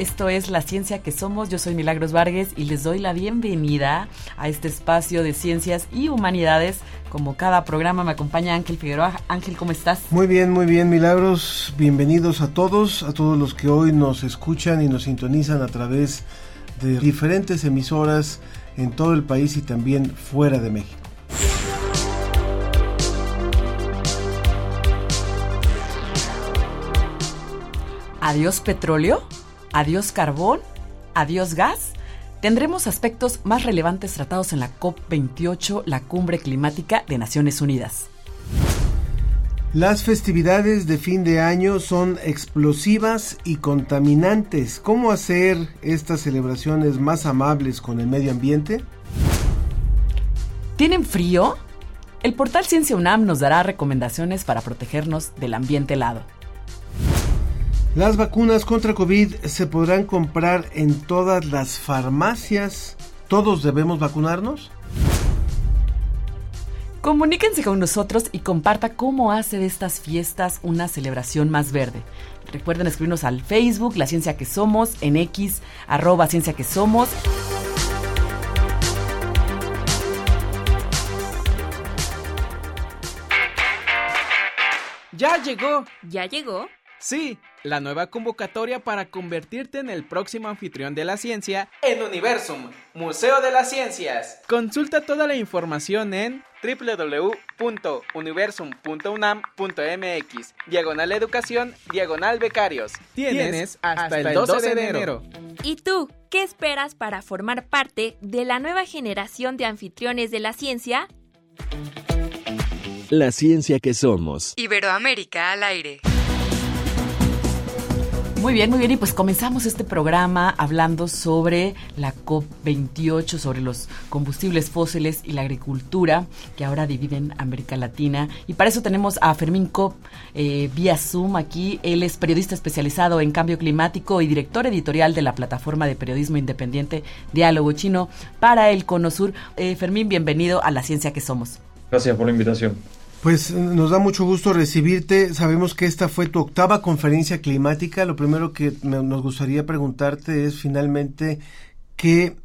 Esto es La Ciencia que Somos. Yo soy Milagros Vargas y les doy la bienvenida a este espacio de ciencias y humanidades. Como cada programa me acompaña Ángel Figueroa. Ángel, ¿cómo estás? Muy bien, muy bien, Milagros. Bienvenidos a todos, a todos los que hoy nos escuchan y nos sintonizan a través de diferentes emisoras en todo el país y también fuera de México. Adiós petróleo. Adiós carbón, adiós gas. Tendremos aspectos más relevantes tratados en la COP28, la cumbre climática de Naciones Unidas. Las festividades de fin de año son explosivas y contaminantes. ¿Cómo hacer estas celebraciones más amables con el medio ambiente? ¿Tienen frío? El portal Ciencia UNAM nos dará recomendaciones para protegernos del ambiente helado. Las vacunas contra COVID se podrán comprar en todas las farmacias. ¿Todos debemos vacunarnos? Comuníquense con nosotros y comparta cómo hace de estas fiestas una celebración más verde. Recuerden escribirnos al Facebook, La Ciencia que Somos, en X, arroba Ciencia que Somos. ¡Ya llegó! ¿Ya llegó? Sí, la nueva convocatoria para convertirte en el próximo anfitrión de la ciencia en Universum, Museo de las Ciencias. Consulta toda la información en www.universum.unam.mx, diagonal educación, diagonal becarios. Tienes hasta, el 12 de enero. ¿Y tú, qué esperas para formar parte de la nueva generación de anfitriones de la ciencia? La ciencia que somos. Iberoamérica al aire. Muy bien, muy bien. Y pues comenzamos este programa hablando sobre la COP28, sobre los combustibles fósiles y la agricultura que ahora dividen América Latina. Y para eso tenemos a Fermín Cop eh, vía Zoom aquí. Él es periodista especializado en cambio climático y director editorial de la plataforma de periodismo independiente Diálogo Chino para el Cono Sur. Eh, Fermín, bienvenido a La Ciencia que Somos. Gracias por la invitación. Pues nos da mucho gusto recibirte. Sabemos que esta fue tu octava conferencia climática. Lo primero que nos gustaría preguntarte es finalmente qué,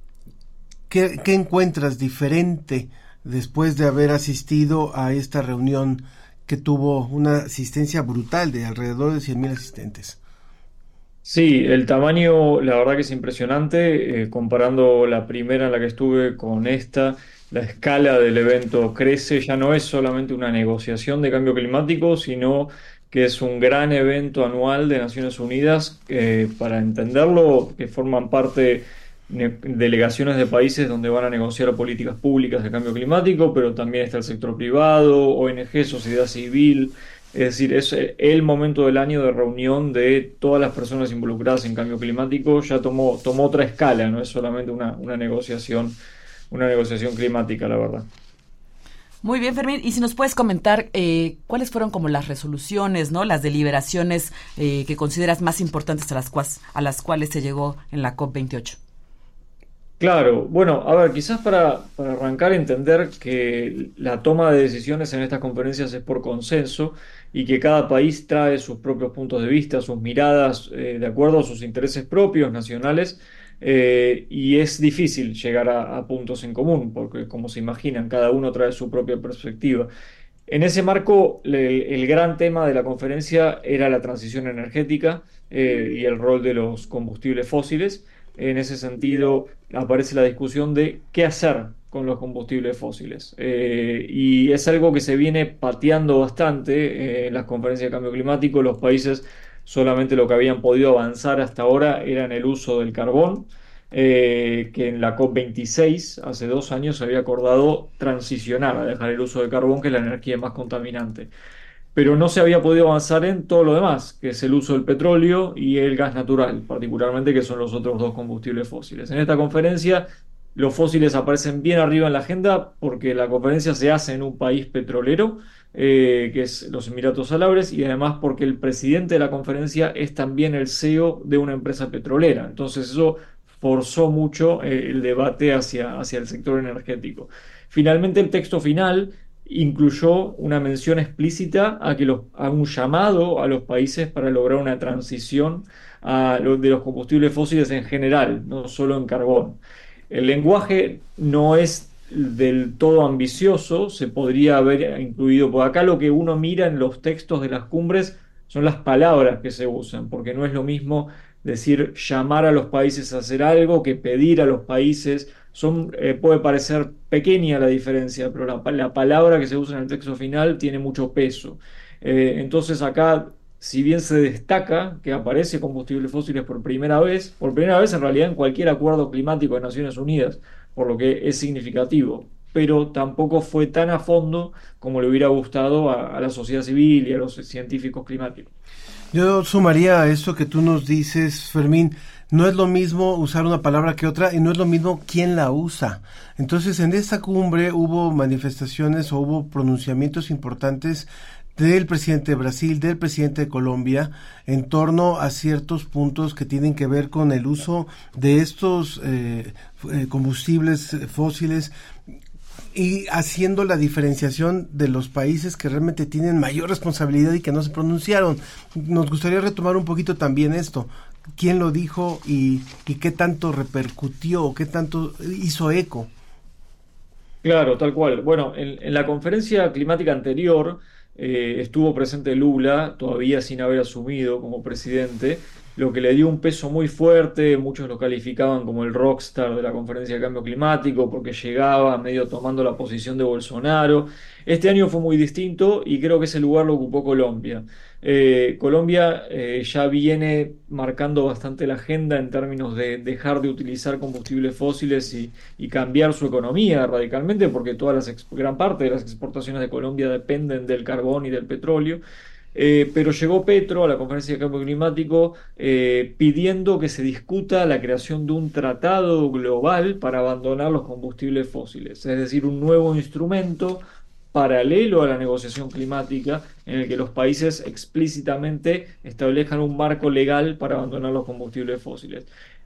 qué, encuentras diferente después de haber asistido a esta reunión que tuvo una asistencia brutal de alrededor de 100.000 asistentes. Sí, el tamaño la verdad que es impresionante. Eh, comparando la primera en la que estuve con esta, la escala del evento crece, ya no es solamente una negociación de cambio climático, sino que es un gran evento anual de Naciones Unidas, eh, para entenderlo, que forman parte delegaciones de países donde van a negociar políticas públicas de cambio climático, pero también está el sector privado, ONG, sociedad civil, es decir, es el momento del año de reunión de todas las personas involucradas en cambio climático, ya tomó, tomó otra escala, no es solamente una, una negociación una negociación climática, la verdad. Muy bien, Fermín. Y si nos puedes comentar eh, cuáles fueron como las resoluciones, ¿no? Las deliberaciones eh, que consideras más importantes a las, cuales, a las cuales se llegó en la COP28. Claro, bueno, a ver, quizás para, para, arrancar entender que la toma de decisiones en estas conferencias es por consenso y que cada país trae sus propios puntos de vista, sus miradas, eh, de acuerdo a sus intereses propios, nacionales, eh, y es difícil llegar a, puntos en común, porque como se imaginan, cada uno trae su propia perspectiva. En ese marco, el gran tema de la conferencia era la transición energética eh, y el rol de los combustibles fósiles. En ese sentido, aparece la discusión de qué hacer con los combustibles fósiles. Eh, y es algo que se viene pateando bastante en las conferencias de cambio climático. Los países solamente lo que habían podido avanzar hasta ahora era en el uso del carbón. eh, que en la COP26 hace dos años se había acordado transicionar a dejar el uso de carbón, que es la energía más contaminante. Pero no se había podido avanzar en todo lo demás, que es el uso del petróleo y el gas natural, particularmente que son los otros dos combustibles fósiles. En esta conferencia los fósiles aparecen bien arriba en la agenda porque la conferencia se hace en un país petrolero, eh, que es los Emiratos Árabes, y además porque el presidente de la conferencia es también el CEO de una empresa petrolera. Entonces eso forzó mucho eh, el debate hacia, hacia el sector energético. Finalmente el texto final incluyó una mención explícita a, que los, a un llamado a los países para lograr una transición a de los combustibles fósiles en general, no solo en carbón. El lenguaje no es del todo ambicioso, se podría haber incluido por acá. Lo que uno mira en los textos de las cumbres son las palabras que se usan, porque no es lo mismo decir llamar a los países a hacer algo que pedir a los países. Eh, puede parecer pequeña la diferencia, pero la, palabra que se usa en el texto final tiene mucho peso. Eh, entonces acá si bien se destaca que aparece combustibles fósiles por primera vez, por primera vez en realidad en cualquier acuerdo climático de Naciones Unidas, por lo que es significativo, pero tampoco fue tan a fondo como le hubiera gustado a, la sociedad civil y a los científicos climáticos. Yo sumaría a esto que tú nos dices, Fermín, no es lo mismo usar una palabra que otra y no es lo mismo quién la usa. Entonces, en esta cumbre hubo manifestaciones o hubo pronunciamientos importantes del presidente de Brasil, del presidente de Colombia, en torno a ciertos puntos que tienen que ver con el uso de estos eh, eh, combustibles fósiles y haciendo la diferenciación de los países que realmente tienen mayor responsabilidad y que no se pronunciaron. Nos gustaría retomar un poquito también esto. ¿Quién lo dijo y, qué tanto repercutió, qué tanto hizo eco? Claro, tal cual. Bueno, en la conferencia climática anterior, eh, estuvo presente Lula, todavía sin haber asumido como presidente, lo que le dio un peso muy fuerte, muchos lo calificaban como el rockstar de la conferencia de cambio climático porque llegaba medio tomando la posición de Bolsonaro. Este año fue muy distinto y creo que ese lugar lo ocupó Colombia. Eh, Colombia eh, ya viene marcando bastante la agenda en términos de dejar de utilizar combustibles fósiles y, cambiar su economía radicalmente, porque toda las, gran parte de las exportaciones de Colombia dependen del carbón y del petróleo. Eh, pero llegó Petro a la conferencia de cambio climático pidiendo que se discuta la creación de un tratado global para abandonar los combustibles fósiles, es decir, un nuevo instrumento paralelo a la negociación climática en el que los países explícitamente establezcan un marco legal para abandonar los combustibles fósiles.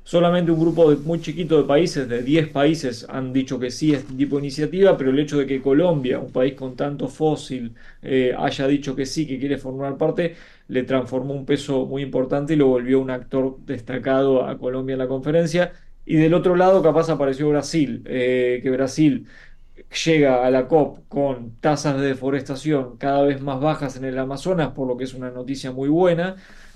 Solamente un grupo muy chiquito de países, de 10 países, han dicho que sí a este tipo de iniciativa, pero el hecho de que Colombia, un país con tanto fósil, eh, haya dicho que sí, que quiere formar parte, le transformó un peso muy importante y lo volvió un actor destacado a Colombia en la conferencia. Y del otro lado, capaz apareció Brasil, eh, que Brasil llega a la COP con tasas de deforestación cada vez más bajas en el Amazonas, por lo que es una noticia muy buena,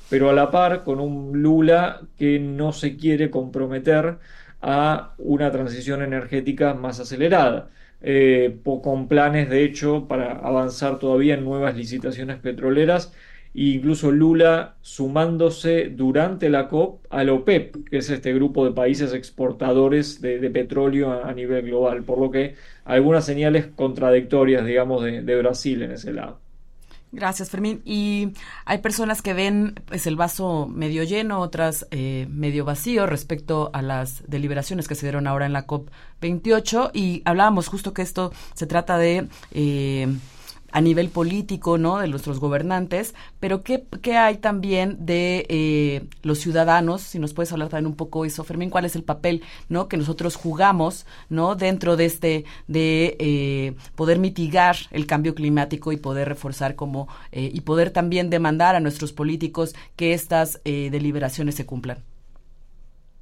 pero a la par con un Lula que no se quiere comprometer a una transición energética más acelerada, eh, con planes de hecho para avanzar todavía en nuevas licitaciones petroleras incluso Lula sumándose durante la COP al OPEP, que es este grupo de países exportadores de, petróleo a, nivel global, por lo que algunas señales contradictorias, digamos, de, Brasil en ese lado. Gracias, Fermín. Y hay personas que ven pues, el vaso medio lleno, otras eh, medio vacío respecto a las deliberaciones que se dieron ahora en la COP 28 y hablábamos justo que esto se trata de eh, a nivel político, ¿no? De nuestros gobernantes, pero ¿qué, qué hay también de eh, los ciudadanos? Si nos puedes hablar también un poco eso, Fermín, ¿cuál es el papel, ¿no? Que nosotros jugamos, ¿no? Dentro de este, de eh, poder mitigar el cambio climático y poder reforzar como, eh, y poder también demandar a nuestros políticos que estas deliberaciones se cumplan.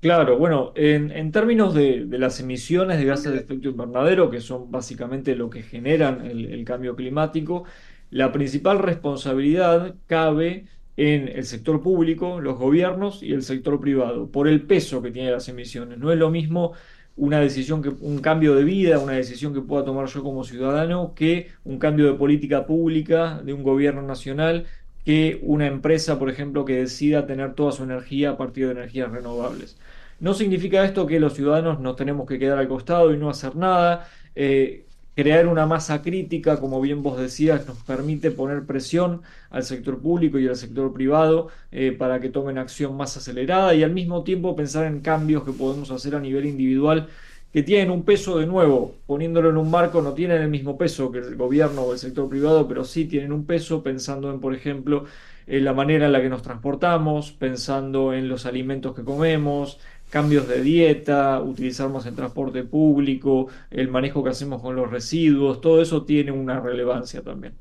Claro, bueno, en, términos de, las emisiones de gases de efecto invernadero, que son básicamente lo que generan el, cambio climático, la principal responsabilidad cabe en el sector público, los gobiernos y el sector privado, por el peso que tienen las emisiones. No es lo mismo una decisión que un cambio de vida, una decisión que pueda tomar yo como ciudadano, que un cambio de política pública de un gobierno nacional, que una empresa, por ejemplo, que decida tener toda su energía a partir de energías renovables. No significa esto que los ciudadanos nos tenemos que quedar al costado y no hacer nada. Eh, crear una masa crítica, como bien vos decías, nos permite poner presión al sector público y al sector privado eh, para que tomen acción más acelerada y al mismo tiempo pensar en cambios que podemos hacer a nivel individual que tienen un peso de nuevo, poniéndolo en un marco, no tienen el mismo peso que el gobierno o el sector privado, pero sí tienen un peso pensando en, por ejemplo, en la manera en la que nos transportamos, pensando en los alimentos que comemos, cambios de dieta, utilizar más el transporte público, el manejo que hacemos con los residuos, todo eso tiene una relevancia también.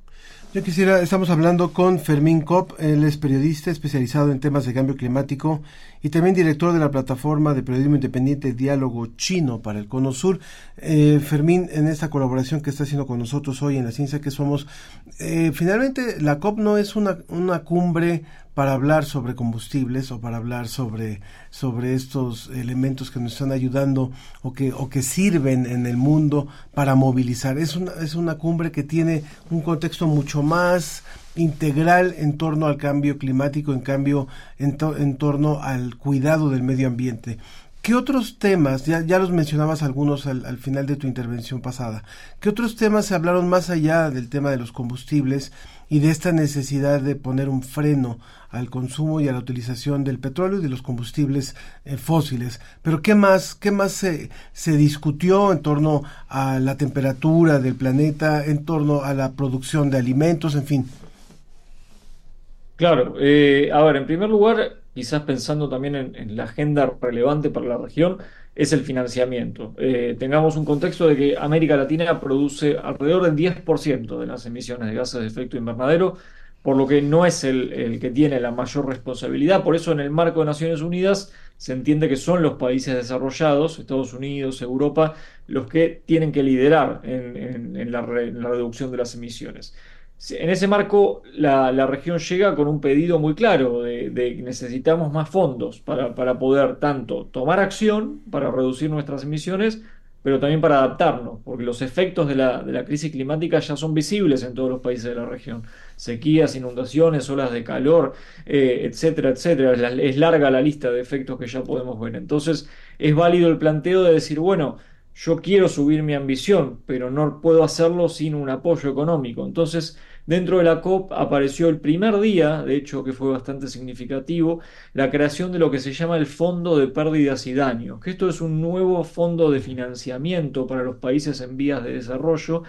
Yo quisiera, estamos hablando con Fermín Kopp, él es periodista especializado en temas de cambio climático y también director de la plataforma de periodismo independiente Diálogo Chino para el Cono Sur. Eh, Fermín, en esta colaboración que está haciendo con nosotros hoy en la ciencia que somos, eh, finalmente la COP no es una, una cumbre para hablar sobre combustibles o para hablar sobre, sobre estos elementos que nos están ayudando o que, o que sirven en el mundo para movilizar. Es una, es una cumbre que tiene un contexto mucho más integral en torno al cambio climático, en cambio en, en torno al cuidado del medio ambiente. ¿Qué otros temas, ya, ya los mencionabas algunos al, al, final de tu intervención pasada, qué otros temas se hablaron más allá del tema de los combustibles y de esta necesidad de poner un freno al consumo y a la utilización del petróleo y de los combustibles eh, fósiles? Pero ¿qué más, qué más se, se discutió en torno a la temperatura del planeta, en torno a la producción de alimentos, en fin? Claro, eh, a ver, en primer lugar, quizás pensando también en, la agenda relevante para la región, es el financiamiento. Eh, tengamos un contexto de que América Latina produce alrededor del 10% de las emisiones de gases de efecto invernadero, por lo que no es el, que tiene la mayor responsabilidad. Por eso en el marco de Naciones Unidas se entiende que son los países desarrollados, Estados Unidos, Europa, los que tienen que liderar en la reducción de las emisiones. En ese marco, la, región llega con un pedido muy claro de, que necesitamos más fondos para, para, poder tanto tomar acción para reducir nuestras emisiones, pero también para adaptarnos, porque los efectos de la, de la crisis climática ya son visibles en todos los países de la región. Sequías, inundaciones, olas de calor, eh, etcétera, etcétera. Es, es larga la lista de efectos que ya podemos ver. Entonces, es válido el planteo de decir, bueno, yo quiero subir mi ambición, pero no puedo hacerlo sin un apoyo económico. Entonces, Dentro de la COP apareció el primer día, de hecho que fue bastante significativo, la creación de lo que se llama el Fondo de Pérdidas y Daños, que esto es un nuevo fondo de financiamiento para los países en vías de desarrollo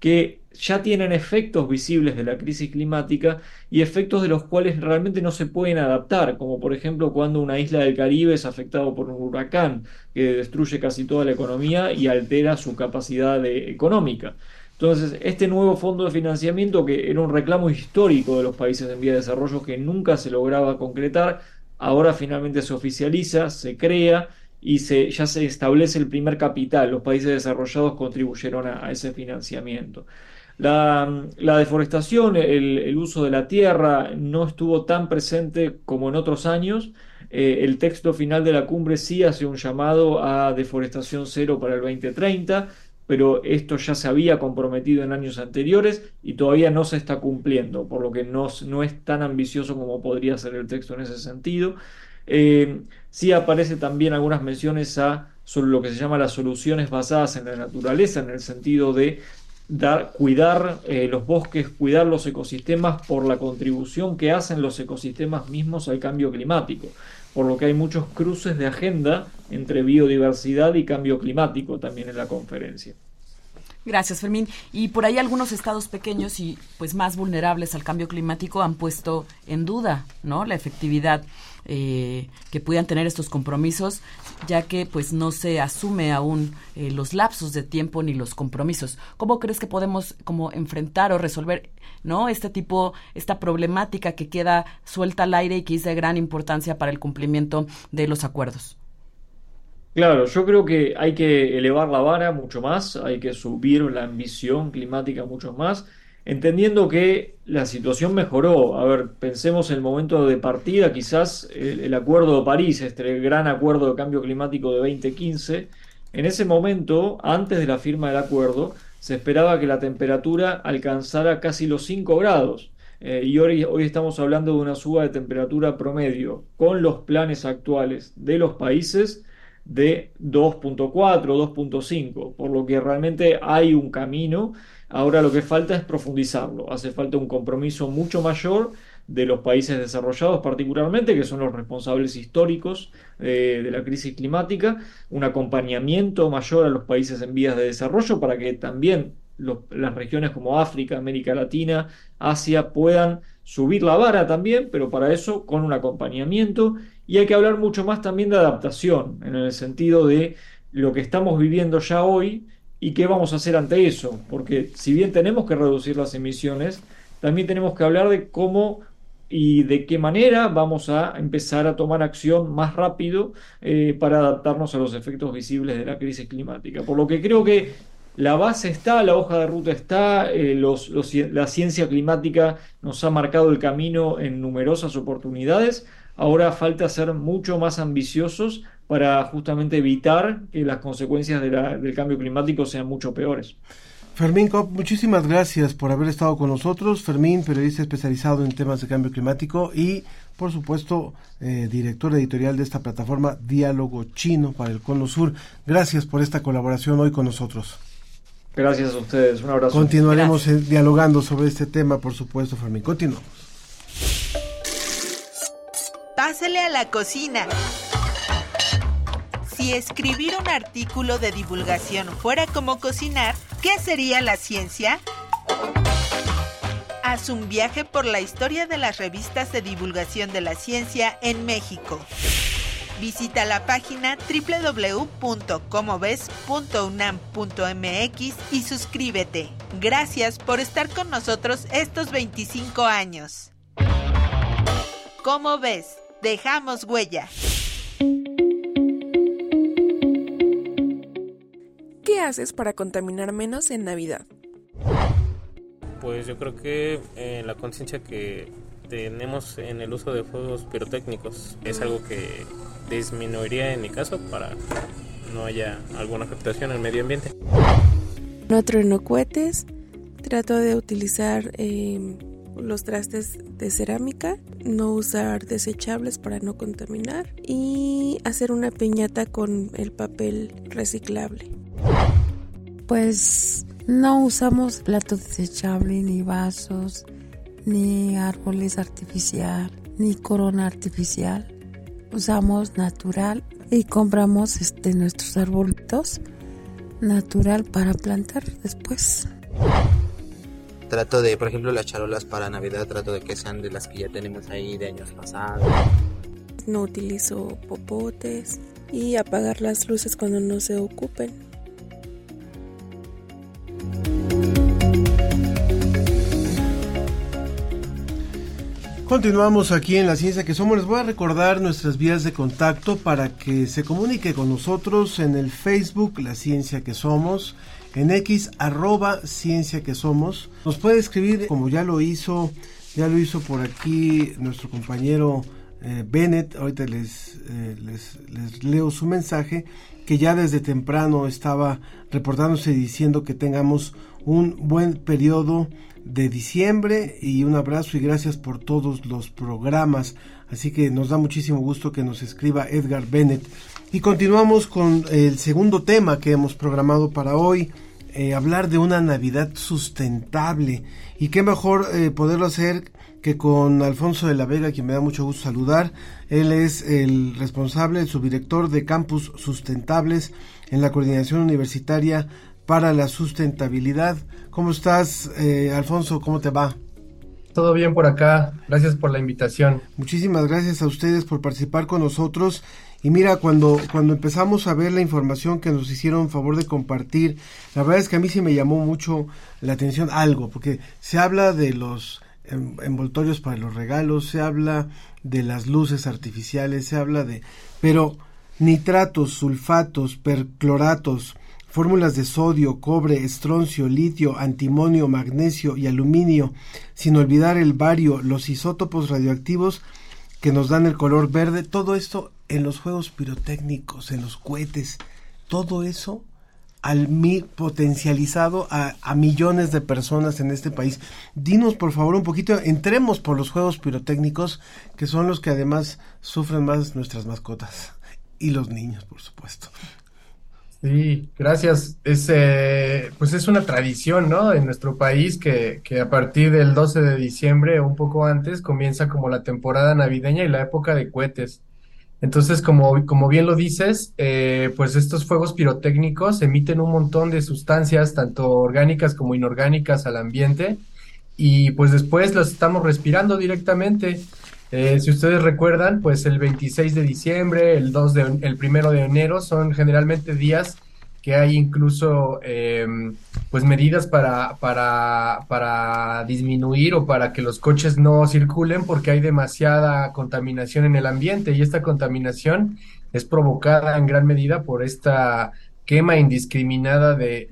que ya tienen efectos visibles de la crisis climática y efectos de los cuales realmente no se pueden adaptar, como por ejemplo cuando una isla del Caribe es afectada por un huracán que destruye casi toda la economía y altera su capacidad económica. Entonces, este nuevo fondo de financiamiento, que era un reclamo histórico de los países en vía de desarrollo que nunca se lograba concretar, ahora finalmente se oficializa, se crea y se, ya se establece el primer capital. Los países desarrollados contribuyeron a, ese financiamiento. La, deforestación, el, el, uso de la tierra no estuvo tan presente como en otros años. Eh, el texto final de la cumbre sí hace un llamado a deforestación cero para el 2030 pero esto ya se había comprometido en años anteriores y todavía no se está cumpliendo, por lo que no, no es tan ambicioso como podría ser el texto en ese sentido. Eh, sí aparece también algunas menciones a sobre lo que se llama las soluciones basadas en la naturaleza, en el sentido de dar, cuidar eh, los bosques, cuidar los ecosistemas por la contribución que hacen los ecosistemas mismos al cambio climático por lo que hay muchos cruces de agenda entre biodiversidad y cambio climático también en la conferencia. Gracias, Fermín. Y por ahí algunos estados pequeños y pues más vulnerables al cambio climático han puesto en duda, ¿no? La efectividad eh, que puedan tener estos compromisos, ya que pues no se asume aún eh, los lapsos de tiempo ni los compromisos. ¿Cómo crees que podemos como enfrentar o resolver, no? Este tipo, esta problemática que queda suelta al aire y que es de gran importancia para el cumplimiento de los acuerdos. Claro, yo creo que hay que elevar la vara mucho más, hay que subir la ambición climática mucho más, entendiendo que la situación mejoró. A ver, pensemos en el momento de partida, quizás el, Acuerdo de París, este gran acuerdo de cambio climático de 2015, en ese momento, antes de la firma del acuerdo, se esperaba que la temperatura alcanzara casi los 5 grados. Eh, y hoy, hoy estamos hablando de una suba de temperatura promedio con los planes actuales de los países de 2.4, 2.5, por lo que realmente hay un camino. Ahora lo que falta es profundizarlo, hace falta un compromiso mucho mayor de los países desarrollados particularmente, que son los responsables históricos eh, de la crisis climática, un acompañamiento mayor a los países en vías de desarrollo para que también las regiones como África, América Latina, Asia puedan subir la vara también, pero para eso con un acompañamiento. Y hay que hablar mucho más también de adaptación, en el sentido de lo que estamos viviendo ya hoy y qué vamos a hacer ante eso, porque si bien tenemos que reducir las emisiones, también tenemos que hablar de cómo y de qué manera vamos a empezar a tomar acción más rápido eh, para adaptarnos a los efectos visibles de la crisis climática. Por lo que creo que la base está, la hoja de ruta está, eh, la ciencia climática nos ha marcado el camino en numerosas oportunidades. Ahora falta ser mucho más ambiciosos para justamente evitar que las consecuencias del cambio climático sean mucho peores. Fermín Cop, muchísimas gracias por haber estado con nosotros. Fermín, periodista especializado en temas de cambio climático y, por supuesto, eh, director editorial de esta plataforma Diálogo Chino para el Cono Sur. Gracias por esta colaboración hoy con nosotros. Gracias a ustedes, un abrazo. Continuaremos eh, dialogando sobre este tema, por supuesto, Fermín. Continuamos. Pásele a la cocina. Si escribir un artículo de divulgación fuera como cocinar, ¿qué sería la ciencia? Haz un viaje por la historia de las revistas de divulgación de la ciencia en México. Visita la página www.comoves.unam.mx y suscríbete. Gracias por estar con nosotros estos 25 años. ¿Cómo ves? Dejamos huella. Haces para contaminar menos en Navidad? Pues yo creo que eh, la conciencia que tenemos en el uso de fuegos pirotécnicos es algo que disminuiría en mi caso para no haya alguna afectación al medio ambiente. No trueno cohetes, trato de utilizar eh, los trastes de cerámica, no usar desechables para no contaminar y hacer una piñata con el papel reciclable. Pues no usamos platos desechables ni vasos, ni árboles artificial, ni corona artificial. Usamos natural y compramos este, nuestros arbolitos natural para plantar después. Trato de, por ejemplo, las charolas para Navidad, trato de que sean de las que ya tenemos ahí de años pasados. No utilizo popotes y apagar las luces cuando no se ocupen. Continuamos aquí en La Ciencia que Somos. Les voy a recordar nuestras vías de contacto para que se comunique con nosotros en el Facebook La Ciencia que Somos, en X arroba Ciencia que Somos. Nos puede escribir como ya lo hizo, ya lo hizo por aquí nuestro compañero eh, Bennett. Ahorita eh, les, les leo su mensaje que ya desde temprano estaba reportándose diciendo que tengamos un buen periodo de diciembre y un abrazo y gracias por todos los programas. Así que nos da muchísimo gusto que nos escriba Edgar Bennett. Y continuamos con el segundo tema que hemos programado para hoy, eh, hablar de una Navidad sustentable. Y qué mejor eh, poderlo hacer que con Alfonso de la Vega, quien me da mucho gusto saludar. Él es el responsable, el subdirector de Campus Sustentables en la Coordinación Universitaria para la Sustentabilidad. ¿Cómo estás, eh, Alfonso? ¿Cómo te va? Todo bien por acá. Gracias por la invitación. Muchísimas gracias a ustedes por participar con nosotros. Y mira, cuando, cuando empezamos a ver la información que nos hicieron favor de compartir, la verdad es que a mí sí me llamó mucho la atención algo, porque se habla de los envoltorios para los regalos, se habla de las luces artificiales, se habla de... Pero nitratos, sulfatos, percloratos, fórmulas de sodio, cobre, estroncio, litio, antimonio, magnesio y aluminio, sin olvidar el bario, los isótopos radioactivos que nos dan el color verde, todo esto en los juegos pirotécnicos, en los cohetes, todo eso al mi potencializado a, a, millones de personas en este país. Dinos por favor un poquito, entremos por los juegos pirotécnicos, que son los que además sufren más nuestras mascotas. y los niños, por supuesto. Sí, gracias. Es, eh, pues es una tradición, ¿no? En nuestro país que, que a partir del 12 de diciembre un poco antes comienza como la temporada navideña y la época de cohetes. Entonces, como, como bien lo dices, eh, pues estos fuegos pirotécnicos emiten un montón de sustancias, tanto orgánicas como inorgánicas, al ambiente y pues después los estamos respirando directamente. Eh, si ustedes recuerdan, pues el 26 de diciembre, el 2 de, el primero de enero son generalmente días que hay incluso eh, pues medidas para, para, para disminuir o para que los coches no circulen porque hay demasiada contaminación en el ambiente y esta contaminación es provocada en gran medida por esta quema indiscriminada de,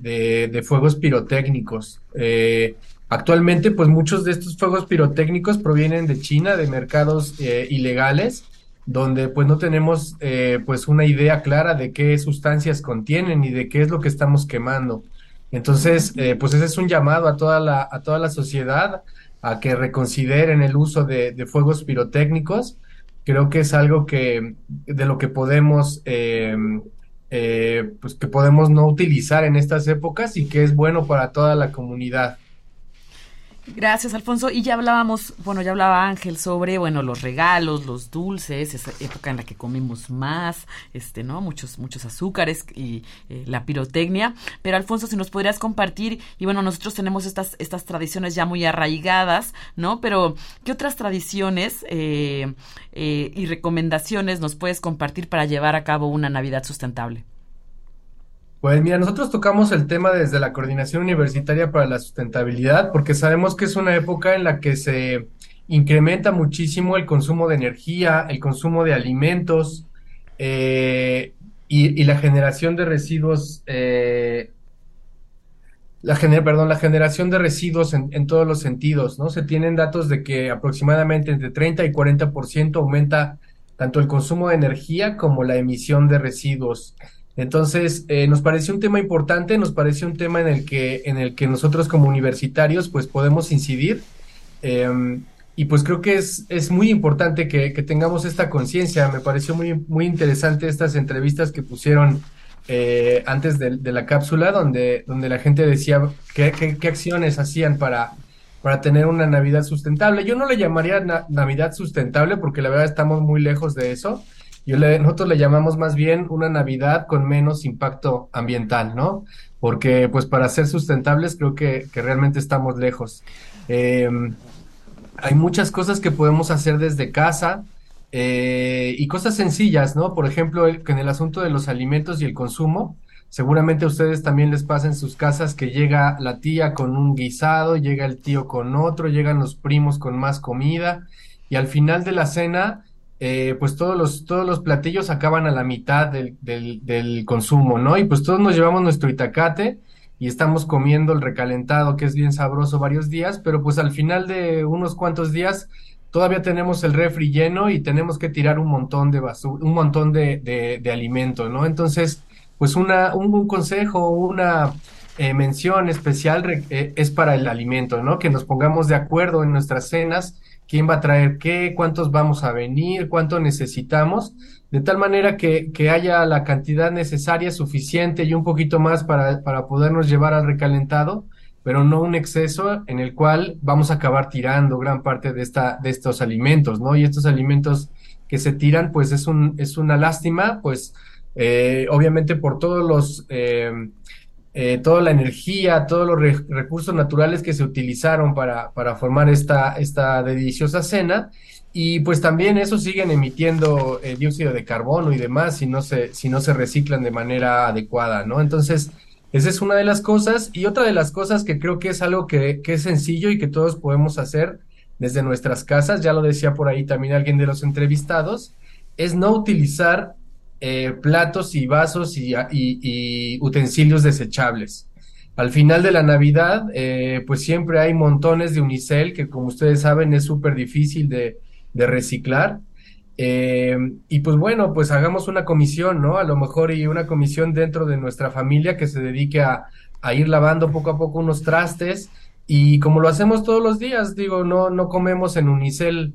de, fuegos pirotécnicos. Eh, Actualmente, pues muchos de estos fuegos pirotécnicos provienen de China, de mercados eh, ilegales, donde pues no tenemos eh, pues una idea clara de qué sustancias contienen y de qué es lo que estamos quemando. Entonces, eh, pues ese es un llamado a toda la, a toda la sociedad a que reconsideren el uso de, fuegos pirotécnicos. Creo que es algo que de lo que podemos pues que podemos no utilizar en estas épocas y que es bueno para toda la comunidad. Gracias, Alfonso. Y ya hablábamos, bueno, ya hablaba Ángel sobre, bueno, los regalos, los dulces, esa época en la que comemos más, este, ¿no? Muchos, muchos azúcares y eh, la pirotecnia. Pero Alfonso, si nos podrías compartir, y bueno, nosotros tenemos estas, estas tradiciones ya muy arraigadas, ¿no? Pero, ¿qué otras tradiciones eh, eh, y recomendaciones nos puedes compartir para llevar a cabo una Navidad sustentable? Pues mira, nosotros tocamos el tema desde la Coordinación Universitaria para la Sustentabilidad porque sabemos que es una época en la que se incrementa muchísimo el consumo de energía, el consumo de alimentos eh, y, la generación de residuos, eh, la perdón, la generación de residuos en, en, todos los sentidos, ¿no? Se tienen datos de que aproximadamente entre 30 y 40% aumenta tanto el consumo de energía como la emisión de residuos. Entonces, eh, nos pareció un tema importante, nos pareció un tema en el que, en el que nosotros como universitarios pues podemos incidir. Em, y pues creo que es, es muy importante que, tengamos esta conciencia. Me pareció muy, muy interesante estas entrevistas que pusieron eh, antes de, la cápsula, donde, donde la gente decía qué, qué, acciones hacían para, para tener una Navidad sustentable. Yo no le llamaría Navidad sustentable porque la verdad estamos muy lejos de eso. Yo le, nosotros le llamamos más bien una Navidad con menos impacto ambiental, ¿no? Porque pues para ser sustentables creo que, que realmente estamos lejos. Em, hay muchas cosas que podemos hacer desde casa eh, y cosas sencillas, ¿no? Por ejemplo, en el asunto de los alimentos y el consumo, seguramente a ustedes también les pasa en sus casas que llega la tía con un guisado, llega el tío con otro, llegan los primos con más comida y al final de la cena eh, pues todos los, todos los platillos acaban a la mitad del, del, consumo, ¿no? Y pues todos nos llevamos nuestro itacate y estamos comiendo el recalentado, que es bien sabroso varios días, pero pues al final de unos cuantos días todavía tenemos el refri lleno y tenemos que tirar un montón de basura, un montón de, de, de alimento, ¿no? Entonces, pues una, un, consejo, una eh, mención especial eh, es para el alimento, ¿no? Que nos pongamos de acuerdo en nuestras cenas quién va a traer qué, cuántos vamos a venir, cuánto necesitamos, de tal manera que, que haya la cantidad necesaria, suficiente y un poquito más para, para podernos llevar al recalentado, pero no un exceso en el cual vamos a acabar tirando gran parte de, esta, de estos alimentos, ¿no? Y estos alimentos que se tiran, pues es, un, es una lástima, pues eh, obviamente por todos los... Eh, eh, toda la energía, todos los recursos naturales que se utilizaron para, para formar esta, esta deliciosa cena. Y pues también eso siguen emitiendo eh, dióxido de carbono y demás si no, se, si no se reciclan de manera adecuada, ¿no? Entonces, esa es una de las cosas. Y otra de las cosas que creo que es algo que, que es sencillo y que todos podemos hacer desde nuestras casas, ya lo decía por ahí también alguien de los entrevistados, es no utilizar eh, platos y vasos y, utensilios desechables. Al final de la Navidad, eh, pues siempre hay montones de unicel que como ustedes saben es súper difícil de, reciclar. Eh, y pues bueno, pues hagamos una comisión, ¿no? A lo mejor y una comisión dentro de nuestra familia que se dedique a, a ir lavando poco a poco unos trastes y como lo hacemos todos los días, digo, no, no comemos en unicel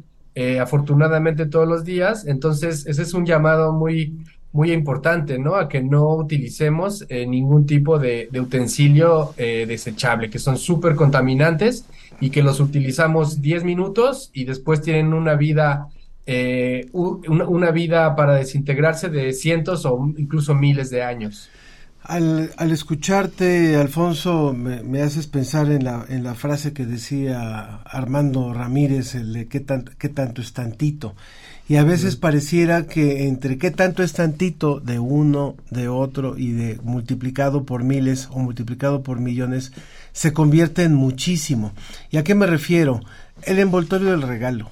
afortunadamente todos los días, entonces ese es un llamado muy, muy importante, ¿no? A que no utilicemos eh, ningún tipo de, utensilio eh, desechable, que son súper contaminantes y que los utilizamos 10 minutos y después tienen una vida, eh, una, vida para desintegrarse de cientos o incluso miles de años. Al, al escucharte, Alfonso, me, haces pensar en la, en la frase que decía Armando Ramírez, el de qué, qué tanto es tantito y a veces pareciera que entre qué tanto es tantito de uno, de otro y de multiplicado por miles o multiplicado por millones, se convierte en muchísimo. ¿Y a qué me refiero? El envoltorio del regalo,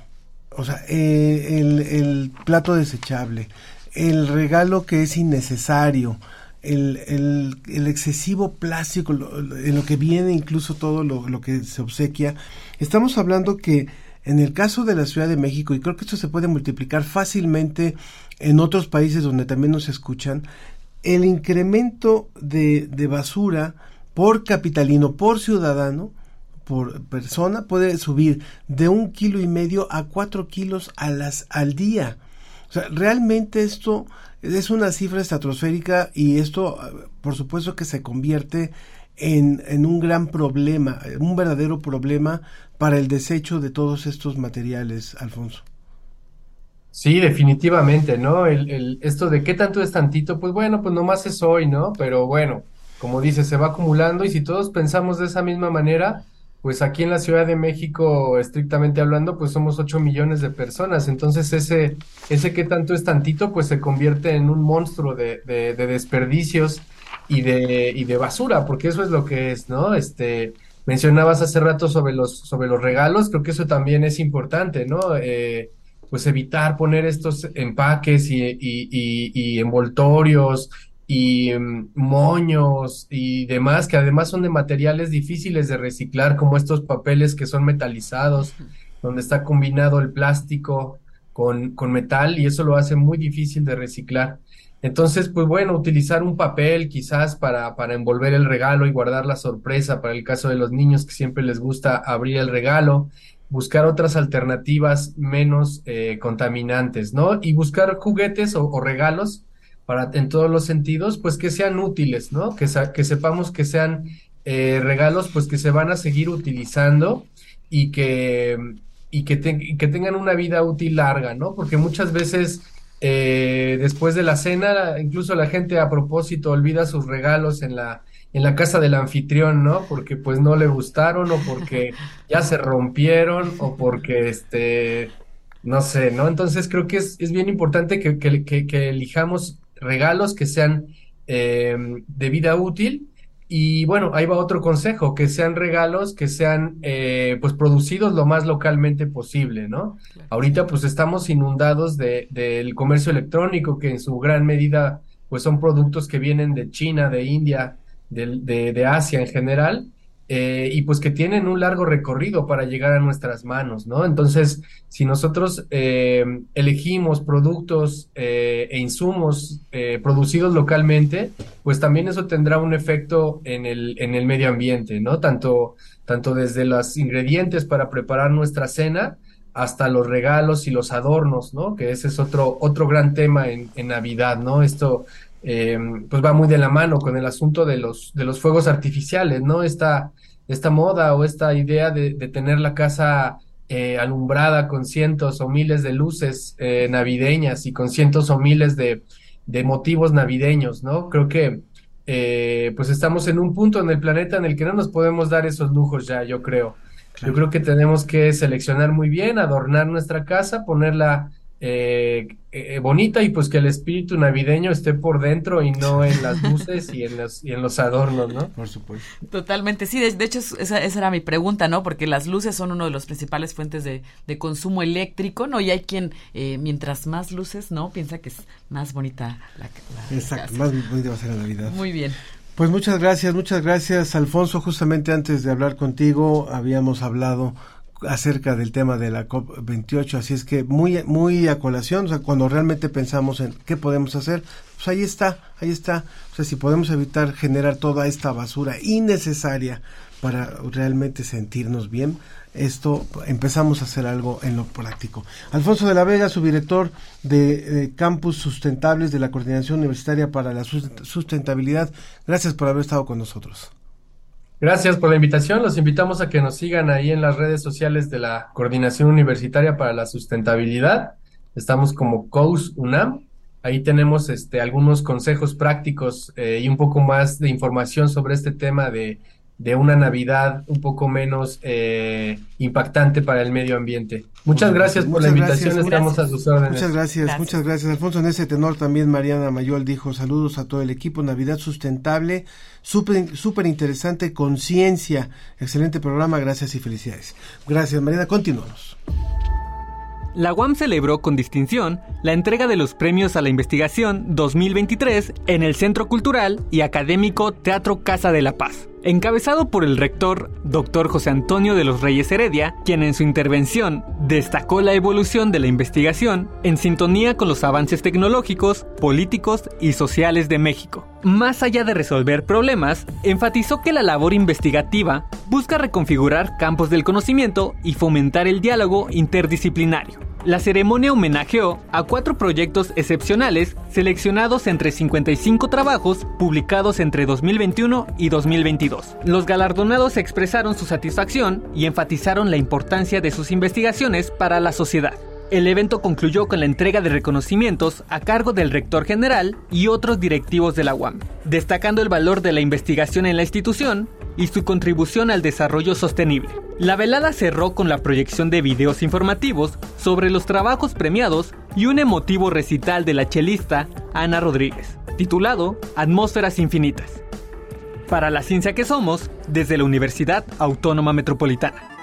o sea, eh, el, el, plato desechable, el regalo que es innecesario, el, el, el excesivo plástico, en lo que viene incluso todo lo, lo que se obsequia. Estamos hablando que en el caso de la Ciudad de México, y creo que esto se puede multiplicar fácilmente en otros países donde también nos escuchan, el incremento de, basura por capitalino, por ciudadano, por persona, puede subir de un kilo y medio a cuatro kilos a las, al día. O sea, realmente esto es una cifra estratosférica y esto, por supuesto que se convierte en, en un gran problema, un verdadero problema para el desecho de todos estos materiales, Alfonso. Sí, definitivamente, ¿no? El, el, esto de qué tanto es tantito, pues bueno, pues nomás es hoy, ¿no? Pero bueno, como dice, se va acumulando y si todos pensamos de esa misma manera, pues aquí en la Ciudad de México, estrictamente hablando, pues somos 8 millones de personas. Entonces ese, ese qué tanto es tantito, pues se convierte en un monstruo de, de, de desperdicios y de, y de basura, porque eso es lo que es, ¿no? Este, Mencionabas hace rato sobre los, sobre los regalos, creo que eso también es importante, ¿no? Eh, pues evitar poner estos empaques y, y, y, envoltorios y mm, moños y demás, que además son de materiales difíciles de reciclar, como estos papeles que son metalizados, donde está combinado el plástico con, con metal y eso lo hace muy difícil de reciclar. Entonces, pues bueno, utilizar un papel quizás para, para envolver el regalo y guardar la sorpresa para el caso de los niños que siempre les gusta abrir el regalo, buscar otras alternativas menos eh, contaminantes, ¿no? Y buscar juguetes o, regalos para en todos los sentidos, pues que sean útiles, ¿no? Que, que sepamos que sean eh, regalos, pues que se van a seguir utilizando y que, y que, y que tengan una vida útil larga, ¿no? Porque muchas veces eh, después de la cena, incluso la gente a propósito olvida sus regalos en la, en la casa del anfitrión, ¿no? Porque pues no le gustaron o porque ya se rompieron o porque este, no sé, ¿no? Entonces creo que es, es bien importante que, que, que, elijamos regalos que sean eh, de vida útil y bueno, ahí va otro consejo, que sean regalos que sean eh, pues producidos lo más localmente posible, ¿no? Ahorita pues estamos inundados de, del comercio electrónico, que en su gran medida pues son productos que vienen de China, de India, de, de, de Asia en general, eh, y pues que tienen un largo recorrido para llegar a nuestras manos, ¿no? Entonces, si nosotros eh, elegimos productos eh, e insumos producidos localmente, pues también eso tendrá un efecto en el, en el medio ambiente, ¿no? Tanto, tanto desde los ingredientes para preparar nuestra cena hasta los regalos y los adornos, ¿no? Que ese es otro, otro gran tema en, en Navidad, ¿no? Esto eh, pues va muy de la mano con el asunto de los, de los fuegos artificiales, ¿no? Esta, esta moda o esta idea de, tener la casa eh, alumbrada con cientos o miles de luces eh, navideñas y con cientos o miles de, de motivos navideños, ¿no? Creo que pues estamos en un punto en el planeta en el que no nos podemos dar esos lujos ya, yo creo. Yo creo que tenemos que seleccionar muy bien, adornar nuestra casa, ponerla eh, eh, bonita y pues que el espíritu navideño esté por dentro y no en las luces y en los, y en los adornos, ¿no? Por supuesto. Totalmente, sí, de, hecho esa, esa, era mi pregunta, ¿no? Porque las luces son uno de los principales fuentes de, de consumo eléctrico, ¿no? Y hay quien, eh, mientras más luces, ¿no? Piensa que es más bonita la, la Exacto, más bonita va a ser la Navidad. Muy bien. Pues muchas gracias, muchas gracias, Alfonso. Justamente antes de hablar contigo habíamos hablado acerca del tema de la COP28, así es que muy, muy a colación, o sea, cuando realmente pensamos en qué podemos hacer, pues ahí está, ahí está, o sea, si podemos evitar generar toda esta basura innecesaria para realmente sentirnos bien, esto empezamos a hacer algo en lo práctico. Alfonso de la Vega, subdirector de, Campus Sustentables de la Coordinación Universitaria para la Sustentabilidad, gracias por haber estado con nosotros. Gracias por la invitación. Los invitamos a que nos sigan ahí en las redes sociales de la Coordinación Universitaria para la Sustentabilidad. Estamos como COUS UNAM. Ahí tenemos este, algunos consejos prácticos eh, y un poco más de información sobre este tema de de una Navidad un poco menos eh, impactante para el medio ambiente. Muchas gracias por la invitación, estamos a sus órdenes. Muchas gracias, muchas gracias. Alfonso, en ese tenor también Mariana Mayol dijo saludos a todo el equipo, Navidad sustentable, súper super interesante, conciencia, excelente programa, gracias y felicidades. Gracias Mariana, continuamos. La UAM celebró con distinción la entrega de los premios a la investigación 2023 en el Centro Cultural y Académico Teatro Casa de la Paz encabezado por el rector Dr. José Antonio de los Reyes Heredia, quien en su intervención destacó la evolución de la investigación en sintonía con los avances tecnológicos, políticos y sociales de México. Más allá de resolver problemas, enfatizó que la labor investigativa busca reconfigurar campos del conocimiento y fomentar el diálogo interdisciplinario. La ceremonia homenajeó a cuatro proyectos excepcionales seleccionados entre 55 trabajos publicados entre 2021 y 2022. Los galardonados expresaron su satisfacción y enfatizaron la importancia de sus investigaciones para la sociedad. El evento concluyó con la entrega de reconocimientos a cargo del rector general y otros directivos de la UAM, destacando el valor de la investigación en la institución y su contribución al desarrollo sostenible. La velada cerró con la proyección de videos informativos sobre los trabajos premiados y un emotivo recital de la chelista Ana Rodríguez, titulado Atmósferas Infinitas. Para la ciencia que somos, desde la Universidad Autónoma Metropolitana.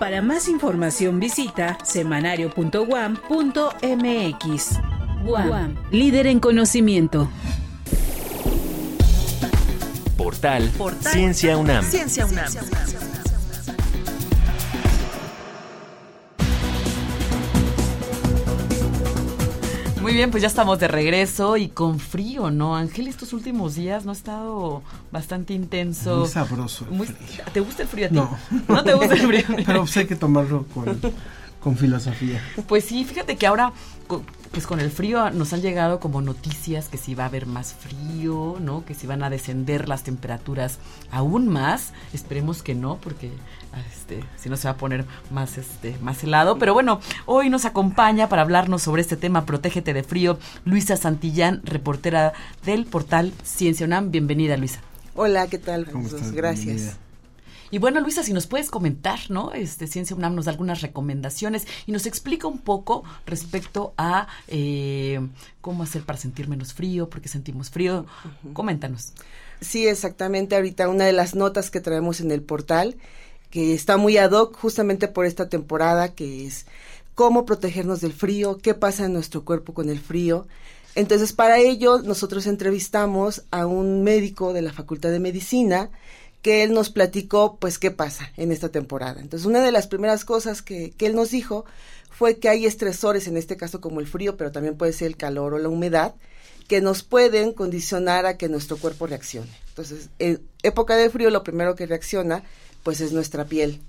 Para más información visita semanario.guam.mx. Guam, líder en conocimiento. Portal, Ciencia UNAM. Ciencia UNAM. Muy bien, pues ya estamos de regreso y con frío, ¿no? Ángel, estos últimos días no ha estado bastante intenso. Muy sabroso. ¿Te gusta el frío a ti? No. No te gusta el frío. Pero pues hay que tomarlo con, con filosofía. Pues sí, fíjate que ahora pues con el frío nos han llegado como noticias que si va a haber más frío, ¿no? Que si van a descender las temperaturas aún más. Esperemos que no, porque este, si no se va a poner más, este, más helado. Pero bueno, hoy nos acompaña para hablarnos sobre este tema, Protégete de frío, Luisa Santillán, reportera del portal Ciencia UNAM. Bienvenida, Luisa. Hola, ¿qué tal? Gracias. Y bueno, Luisa, si nos puedes comentar, ¿no? Este Ciencia UNAM nos da algunas recomendaciones y nos explica un poco respecto a eh, cómo hacer para sentir menos frío, porque sentimos frío. Coméntanos. Sí, exactamente. Ahorita una de las notas que traemos en el portal, que está muy ad hoc justamente por esta temporada, que es cómo protegernos del frío, qué pasa en nuestro cuerpo con el frío. Entonces, para ello, nosotros entrevistamos a un médico de la Facultad de Medicina que él nos platicó, pues, qué pasa en esta temporada. Entonces, una de las primeras cosas que, que él nos dijo fue que hay estresores, en este caso como el frío, pero también puede ser el calor o la humedad, que nos pueden condicionar a que nuestro cuerpo reaccione. Entonces, en época de frío, lo primero que reacciona, pues, es nuestra piel.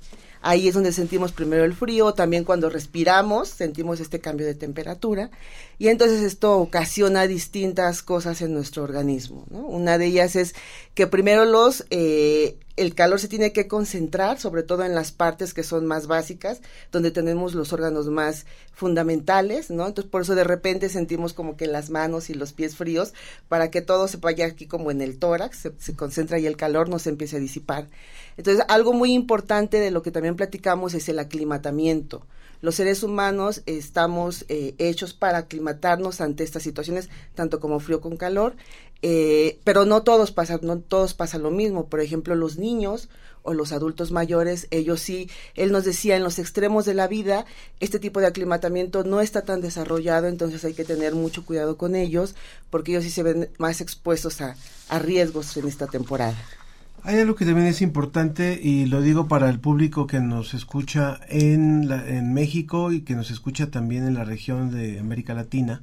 Ahí es donde sentimos primero el frío, también cuando respiramos sentimos este cambio de temperatura y entonces esto ocasiona distintas cosas en nuestro organismo. Una de ellas es que primero los eh, el calor se tiene que concentrar, sobre todo en las partes que son más básicas, donde tenemos los órganos más fundamentales, ¿no? Entonces, por eso de repente sentimos como que las manos y los pies fríos, para que todo se vaya aquí como en el tórax, se, concentra y el calor no se empiece a disipar. Entonces, algo muy importante de lo que también platicamos es el aclimatamiento los seres humanos estamos eh, hechos para aclimatarnos ante estas situaciones, tanto como frío con calor, eh, pero no todos pasan, no todos pasa lo mismo. Por ejemplo, los niños o los adultos mayores, ellos sí, él nos decía, en los extremos de la vida, este tipo de aclimatamiento no está tan desarrollado, entonces hay que tener mucho cuidado con ellos, porque ellos sí se ven más expuestos a riesgos en esta temporada. Hay algo que también es importante y lo digo para el público que nos escucha en, la, en México y que nos escucha también en la región de América Latina.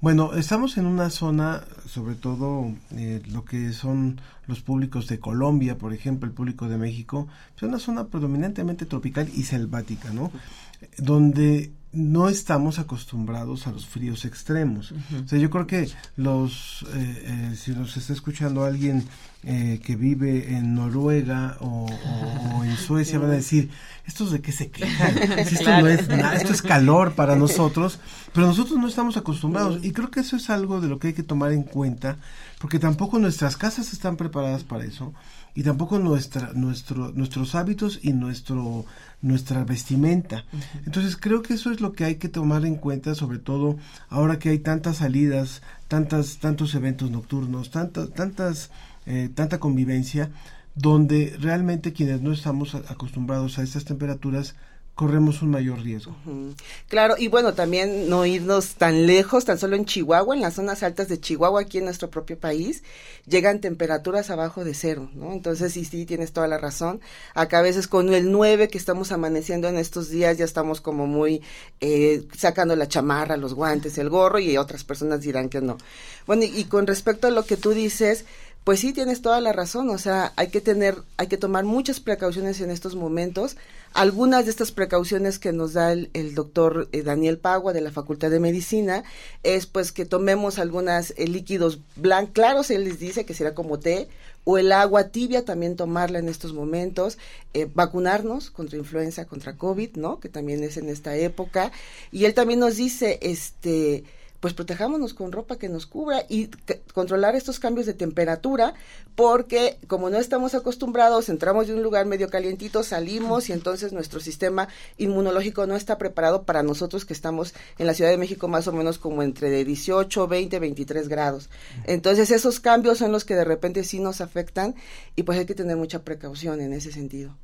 Bueno, estamos en una zona, sobre todo eh, lo que son los públicos de Colombia, por ejemplo, el público de México, es una zona predominantemente tropical y selvática, ¿no? Donde no estamos acostumbrados a los fríos extremos. O sea, yo creo que los, eh, eh, si nos está escuchando alguien eh, que vive en Noruega o, o, en Suecia, van a decir, ¿estos de qué se quejan? esto no es nada, esto es calor para nosotros, pero nosotros no estamos acostumbrados. Y creo que eso es algo de lo que hay que tomar en cuenta, porque tampoco nuestras casas están preparadas para eso y tampoco nuestra, nuestro, nuestros hábitos y nuestro, nuestra vestimenta. Entonces creo que eso es lo que hay que tomar en cuenta, sobre todo ahora que hay tantas salidas, tantas, tantos eventos nocturnos, tantas, tantas, eh, tanta convivencia, donde realmente quienes no estamos acostumbrados a estas temperaturas corremos un mayor riesgo. Claro, y bueno, también no irnos tan lejos, tan solo en Chihuahua, en las zonas altas de Chihuahua, aquí en nuestro propio país, llegan temperaturas abajo de cero, ¿no? Entonces, sí, sí, tienes toda la razón. Acá a veces con el 9 que estamos amaneciendo en estos días, ya estamos como muy eh, sacando la chamarra, los guantes, el gorro, y otras personas dirán que no. Bueno, y, y con respecto a lo que tú dices, pues sí, tienes toda la razón, o sea, hay que tener, hay que tomar muchas precauciones en estos momentos. Algunas de estas precauciones que nos da el, doctor eh, Daniel Pagua de la Facultad de Medicina es pues que tomemos algunos eh, líquidos blancos, claros, él les dice que será como té, o el agua tibia también tomarla en estos momentos, eh, vacunarnos contra influenza, contra COVID, ¿no? Que también es en esta época. Y él también nos dice, este, pues protejámonos con ropa que nos cubra y controlar estos cambios de temperatura, porque como no estamos acostumbrados, entramos de un lugar medio calientito, salimos y entonces nuestro sistema inmunológico no está preparado para nosotros que estamos en la Ciudad de México más o menos como entre de 18, 20, 23 grados. Entonces esos cambios son los que de repente sí nos afectan y pues hay que tener mucha precaución en ese sentido.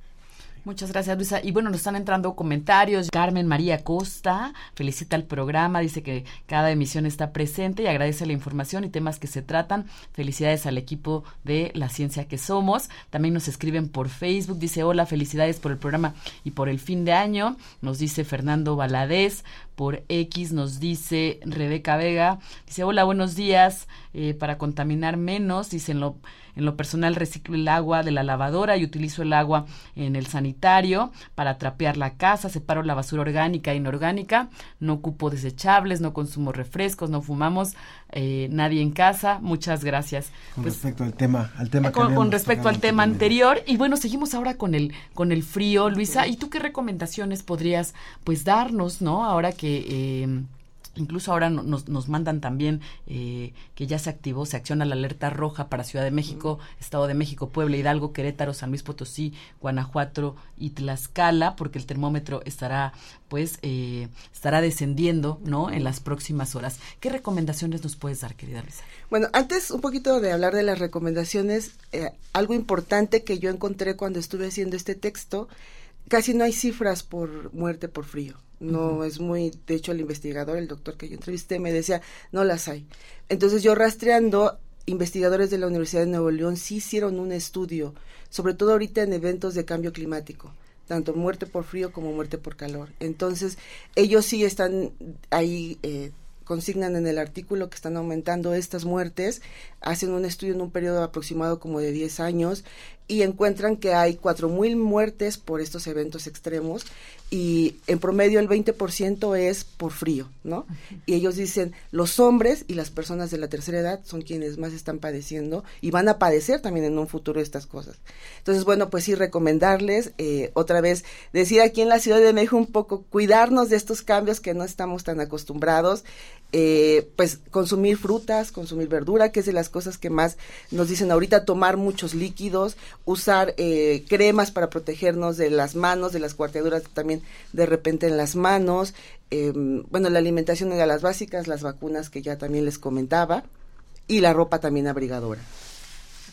Muchas gracias, Luisa. Y bueno, nos están entrando comentarios. Carmen María Costa felicita el programa, dice que cada emisión está presente y agradece la información y temas que se tratan. Felicidades al equipo de La Ciencia que Somos. También nos escriben por Facebook, dice hola, felicidades por el programa y por el fin de año. Nos dice Fernando Valadez. Por X nos dice Rebeca Vega. Dice hola, buenos días. Eh, para contaminar menos, dice en lo en lo personal reciclo el agua de la lavadora y utilizo el agua en el sanitario para trapear la casa, separo la basura orgánica e inorgánica, no ocupo desechables, no consumo refrescos, no fumamos, eh, nadie en casa. Muchas gracias. Con pues, respecto al tema, al tema con, con respecto al tema anterior y bueno, seguimos ahora con el con el frío, Luisa. ¿Y tú qué recomendaciones podrías pues darnos, no? Ahora que eh, Incluso ahora nos, nos mandan también eh, que ya se activó, se acciona la alerta roja para Ciudad de México, Estado de México, Puebla, Hidalgo, Querétaro, San Luis Potosí, Guanajuato y Tlaxcala, porque el termómetro estará, pues, eh, estará descendiendo, ¿no? En las próximas horas. ¿Qué recomendaciones nos puedes dar, querida Luisa? Bueno, antes un poquito de hablar de las recomendaciones, eh, algo importante que yo encontré cuando estuve haciendo este texto, casi no hay cifras por muerte por frío no es muy, de hecho el investigador, el doctor que yo entrevisté me decía, no las hay. Entonces yo rastreando, investigadores de la Universidad de Nuevo León sí hicieron un estudio, sobre todo ahorita en eventos de cambio climático tanto muerte por frío como muerte por calor. Entonces, ellos sí están ahí eh, consignan en el artículo que están aumentando estas muertes, hacen un estudio en un periodo aproximado como de 10 años y encuentran que hay 4.000 muertes por estos eventos extremos y en promedio el 20% es por frío, ¿no? Y ellos dicen, los hombres y las personas de la tercera edad son quienes más están padeciendo y van a padecer también en un futuro estas cosas. Entonces, bueno, pues sí, recomendarles, eh, otra vez, decir aquí en la Ciudad de México un poco, cuidarnos de estos cambios que no estamos tan acostumbrados, eh, pues consumir frutas, consumir verdura, que es de las cosas que más nos dicen ahorita, tomar muchos líquidos, usar eh, cremas para protegernos de las manos, de las cuarteaduras también de repente en las manos, em, bueno, la alimentación de las básicas, las vacunas que ya también les comentaba, y la ropa también abrigadora.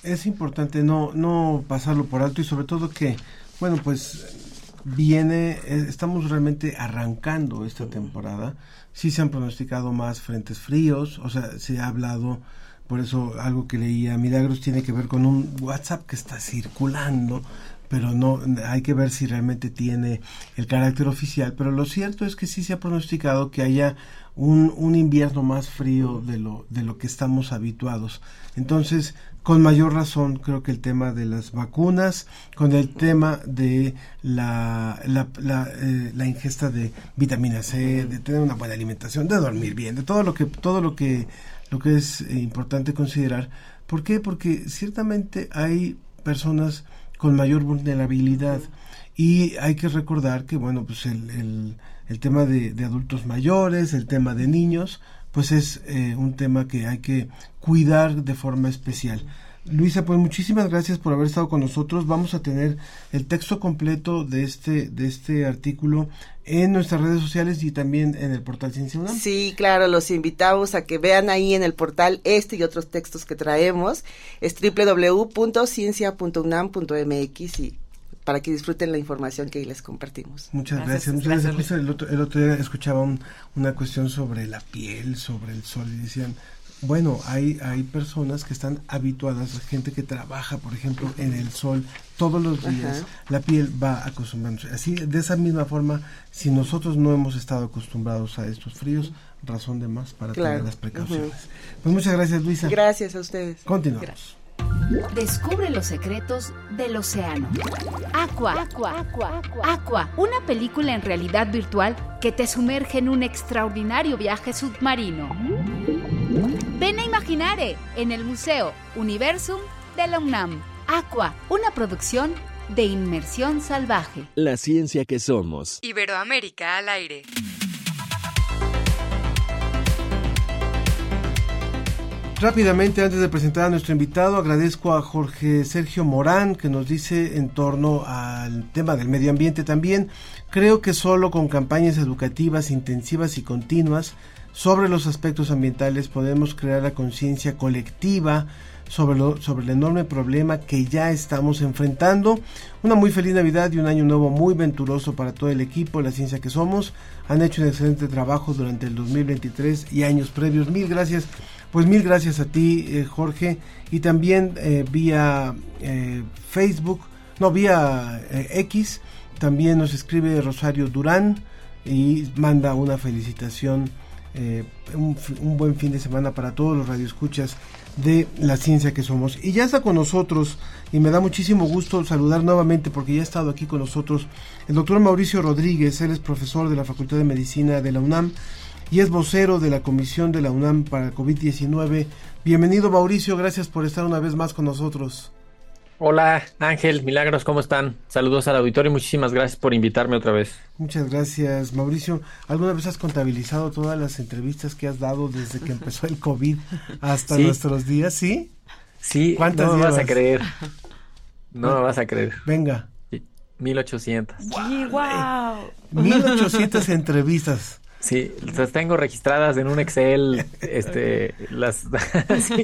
Es importante no, no pasarlo por alto y sobre todo que, bueno, pues viene, eh, estamos realmente arrancando esta temporada sí se han pronosticado más frentes fríos, o sea, se ha hablado por eso algo que leía Milagros tiene que ver con un WhatsApp que está circulando pero no hay que ver si realmente tiene el carácter oficial. Pero lo cierto es que sí se ha pronosticado que haya un, un invierno más frío de lo, de lo que estamos habituados. Entonces, con mayor razón, creo que el tema de las vacunas, con el tema de la, la, la, eh, la ingesta de vitamina C, de tener una buena alimentación, de dormir bien, de todo lo que, todo lo que, lo que es eh, importante considerar. ¿Por qué? Porque ciertamente hay personas con mayor vulnerabilidad. Y hay que recordar que, bueno, pues el, el, tema de, adultos mayores, el tema de niños, pues es eh, un tema que hay que cuidar de forma especial. Luisa, pues muchísimas gracias por haber estado con nosotros. Vamos a tener el texto completo de este, de este artículo en nuestras redes sociales y también en el portal Ciencia UNAM. Sí, claro, los invitamos a que vean ahí en el portal este y otros textos que traemos. Es www.ciencia.unam.mx y para que disfruten la información que ahí les compartimos. Muchas gracias. Muchas gracias. El, otro, el otro día escuchaba una cuestión sobre la piel, sobre el sol y decían, bueno, hay, hay personas que están habituadas, gente que trabaja, por ejemplo, en el sol todos los días, la piel va acostumbrándose. Así, de esa misma forma, si nosotros no hemos estado acostumbrados a estos fríos, razón de más para tener las precauciones. Pues muchas gracias, Luisa. Gracias a ustedes. Continuamos. Descubre los secretos del océano. Aqua, Aqua, Aqua, Aqua, una película en realidad virtual que te sumerge en un extraordinario viaje submarino. Ven a Imaginare en el Museo Universum de la UNAM. Aqua, una producción de inmersión salvaje. La ciencia que somos. Iberoamérica al aire. Rápidamente, antes de presentar a nuestro invitado, agradezco a Jorge Sergio Morán que nos dice en torno al tema del medio ambiente también. Creo que solo con campañas educativas intensivas y continuas sobre los aspectos ambientales podemos crear la conciencia colectiva sobre, lo, sobre el enorme problema que ya estamos enfrentando. Una muy feliz Navidad y un año nuevo muy venturoso para todo el equipo, la ciencia que somos. Han hecho un excelente trabajo durante el 2023 y años previos. Mil gracias pues mil gracias a ti, eh, Jorge, y también eh, vía eh, Facebook, no, vía X, también nos escribe Rosario Durán y manda una felicitación, un, un, buen fin de semana para todos los radioescuchas de la ciencia que somos. Y ya está con nosotros, y me da muchísimo gusto saludar nuevamente porque ya ha estado aquí con nosotros el doctor Mauricio Rodríguez, él es profesor de la Facultad de Medicina de la UNAM y es vocero de la Comisión de la UNAM para COVID-19. Bienvenido Mauricio, gracias por estar una vez más con nosotros. Hola Ángel, Milagros, ¿cómo están? Saludos al auditorio y muchísimas gracias por invitarme otra vez. Muchas gracias Mauricio. ¿Alguna vez has contabilizado todas las entrevistas que has dado desde que empezó el COVID hasta nuestros días? ¿Sí? Sí, ¿Cuántas no me vas a creer. No me vas a creer. Venga. 1800. ¡Wow! 1800 entrevistas. Sí, las tengo registradas en un Excel, este, las...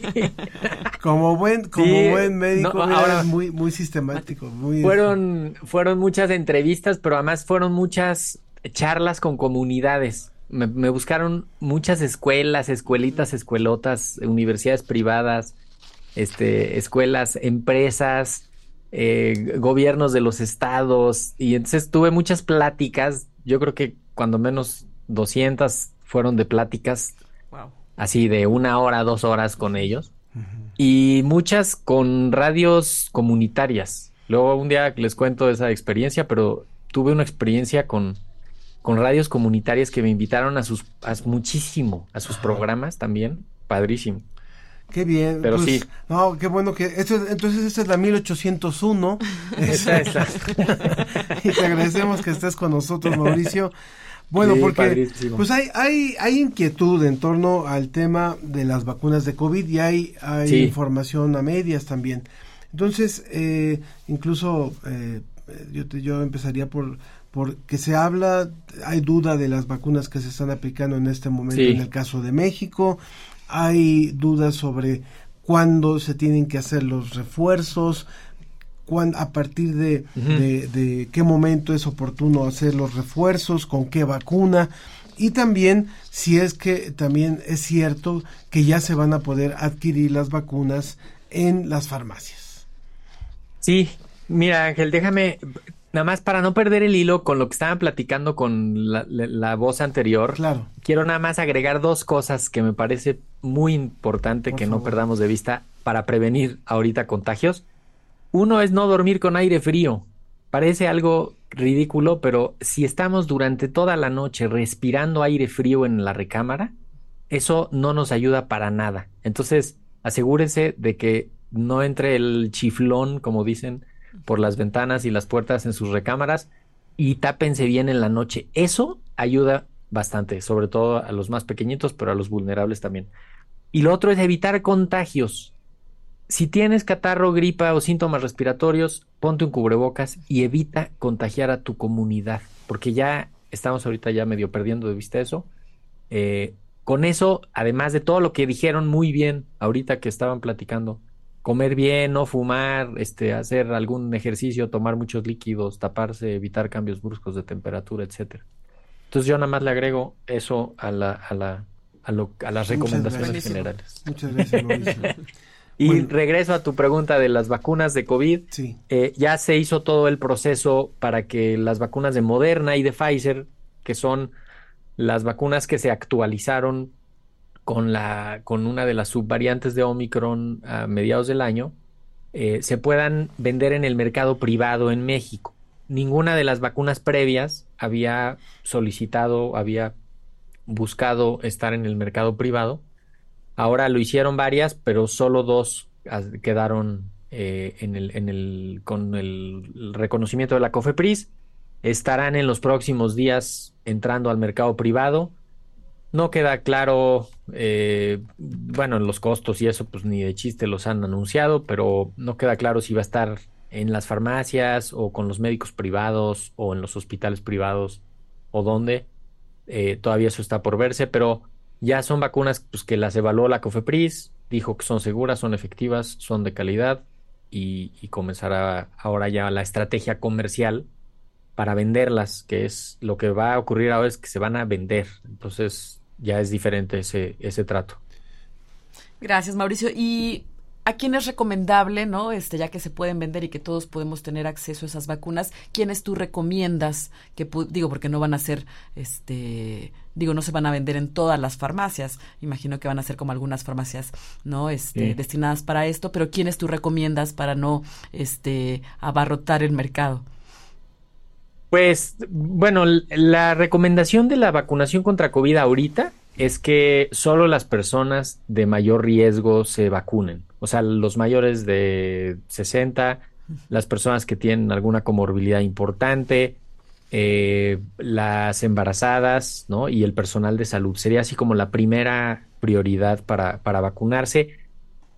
Como buen, como buen médico, ahora, muy, muy sistemático, muy... Fueron, fueron muchas entrevistas, pero además fueron muchas charlas con comunidades. Me, buscaron muchas escuelas, escuelitas, escuelotas, universidades privadas, este, escuelas, empresas, eh, gobiernos de los estados, y entonces tuve muchas pláticas, yo creo que cuando menos 200 fueron de pláticas, así de una hora, dos horas con ellos, y muchas con radios comunitarias. Luego un día les cuento esa experiencia, pero tuve una experiencia con, con radios comunitarias que me invitaron a sus a muchísimo, a sus programas también, padrísimo. Qué bien. Pero pues, sí. No, qué bueno que. entonces, esta es la 1801. esa, esa. y te agradecemos que estés con nosotros, Mauricio. Bueno, porque pues hay, hay, hay inquietud en torno al tema de las vacunas de COVID y hay, hay información a medias también. Entonces, eh, incluso eh, yo, yo empezaría por, por que se habla, hay duda de las vacunas que se están aplicando en este momento en el caso de México, hay dudas sobre cuándo se tienen que hacer los refuerzos, a partir de, de, qué momento es oportuno hacer los refuerzos, con qué vacuna. Y también si es que también es cierto que ya se van a poder adquirir las vacunas en las farmacias. Sí, mira Ángel, déjame, nada más para no perder el hilo con lo que estaban platicando con la, la- la voz anterior. Claro. Quiero nada más agregar dos cosas que me parece muy importante que no perdamos de vista para prevenir ahorita contagios. Uno es no dormir con aire frío. Parece algo ridículo, pero si estamos durante toda la noche respirando aire frío en la recámara, eso no nos ayuda para nada. Entonces, asegúrense de que no entre el chiflón, como dicen, por las ventanas y las puertas en sus recámaras y tápense bien en la noche. Eso ayuda bastante, sobre todo a los más pequeñitos, pero a los vulnerables también. Y lo otro es evitar contagios. Si tienes catarro, gripa o síntomas respiratorios, ponte un cubrebocas y evita contagiar a tu comunidad, porque ya estamos ahorita ya medio perdiendo de vista eso. Eh, con eso, además de todo lo que dijeron muy bien ahorita que estaban platicando, comer bien, no fumar, este, hacer algún ejercicio, tomar muchos líquidos, taparse, evitar cambios bruscos de temperatura, etcétera. Entonces yo nada más le agrego eso a la, a la, a, lo- a las recomendaciones generales. Muchas gracias, Mauricio. Y Bueno. regreso a tu pregunta de las vacunas de COVID. Eh, ya se hizo todo el proceso para que las vacunas de Moderna y de Pfizer, que son las vacunas que se actualizaron con, la, con una de las subvariantes de Omicron a mediados del año, eh, se puedan vender en el mercado privado en México. Ninguna de las vacunas previas había solicitado, había buscado estar en el mercado privado. Ahora lo hicieron varias, pero solo dos quedaron eh, en el, con el reconocimiento de la COFEPRIS. Estarán en los próximos días entrando al mercado privado. No queda claro, eh, bueno, los costos y eso, pues ni de chiste los han anunciado, pero no queda claro si va a estar en las farmacias o con los médicos privados o en los hospitales privados o dónde. Eh, todavía eso está por verse, pero ya son vacunas pues, que las evaluó la COFEPRIS, dijo que son seguras, son efectivas, son de calidad y, comenzará ahora ya la estrategia comercial para venderlas, que es lo que va a ocurrir ahora es que se van a vender. Entonces ya es diferente ese, ese trato. Gracias, Mauricio. ¿Y a quién es recomendable, no? Este, ya que se pueden vender y que todos podemos tener acceso a esas vacunas, ¿quiénes tú recomiendas que digo porque no van a ser este, digo, no se van a vender en todas las farmacias. Imagino que van a ser como algunas farmacias, ¿no? Este, Sí. destinadas para esto, pero ¿quiénes tú recomiendas para no este abarrotar el mercado? Pues bueno, la recomendación de la vacunación contra COVID ahorita es que solo las personas de mayor riesgo se vacunen. O sea, los mayores de 60, las personas que tienen alguna comorbilidad importante, eh, las embarazadas, ¿no? Y el personal de salud. Sería así como la primera prioridad para, para vacunarse.